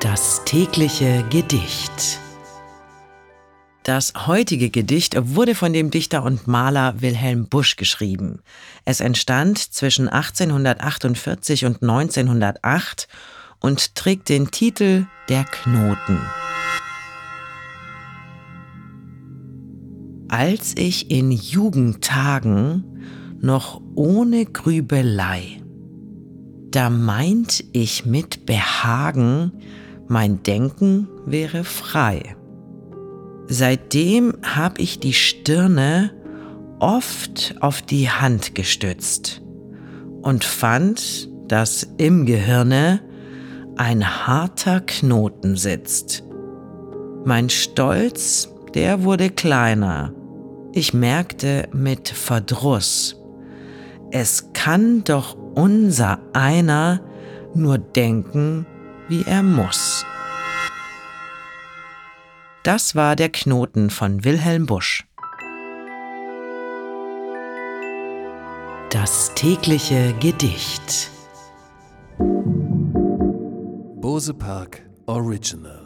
Das tägliche Gedicht. Das heutige Gedicht wurde von dem Dichter und Maler Wilhelm Busch geschrieben. Es entstand zwischen 1848 und 1908 und trägt den Titel Der Knoten. Als ich in Jugendtagen noch ohne Grübelei, da meint ich mit Behagen, mein Denken wäre frei. Seitdem hab ich die Stirne oft auf die Hand gestützt und fand, dass im Gehirne ein harter Knoten sitzt. Mein Stolz, der wurde kleiner. Ich merkte mit Verdruss, es kann doch unser einer nur denken, wie er muss. Das war der Knoten von Wilhelm Busch. Das tägliche Gedicht. Bose Park Original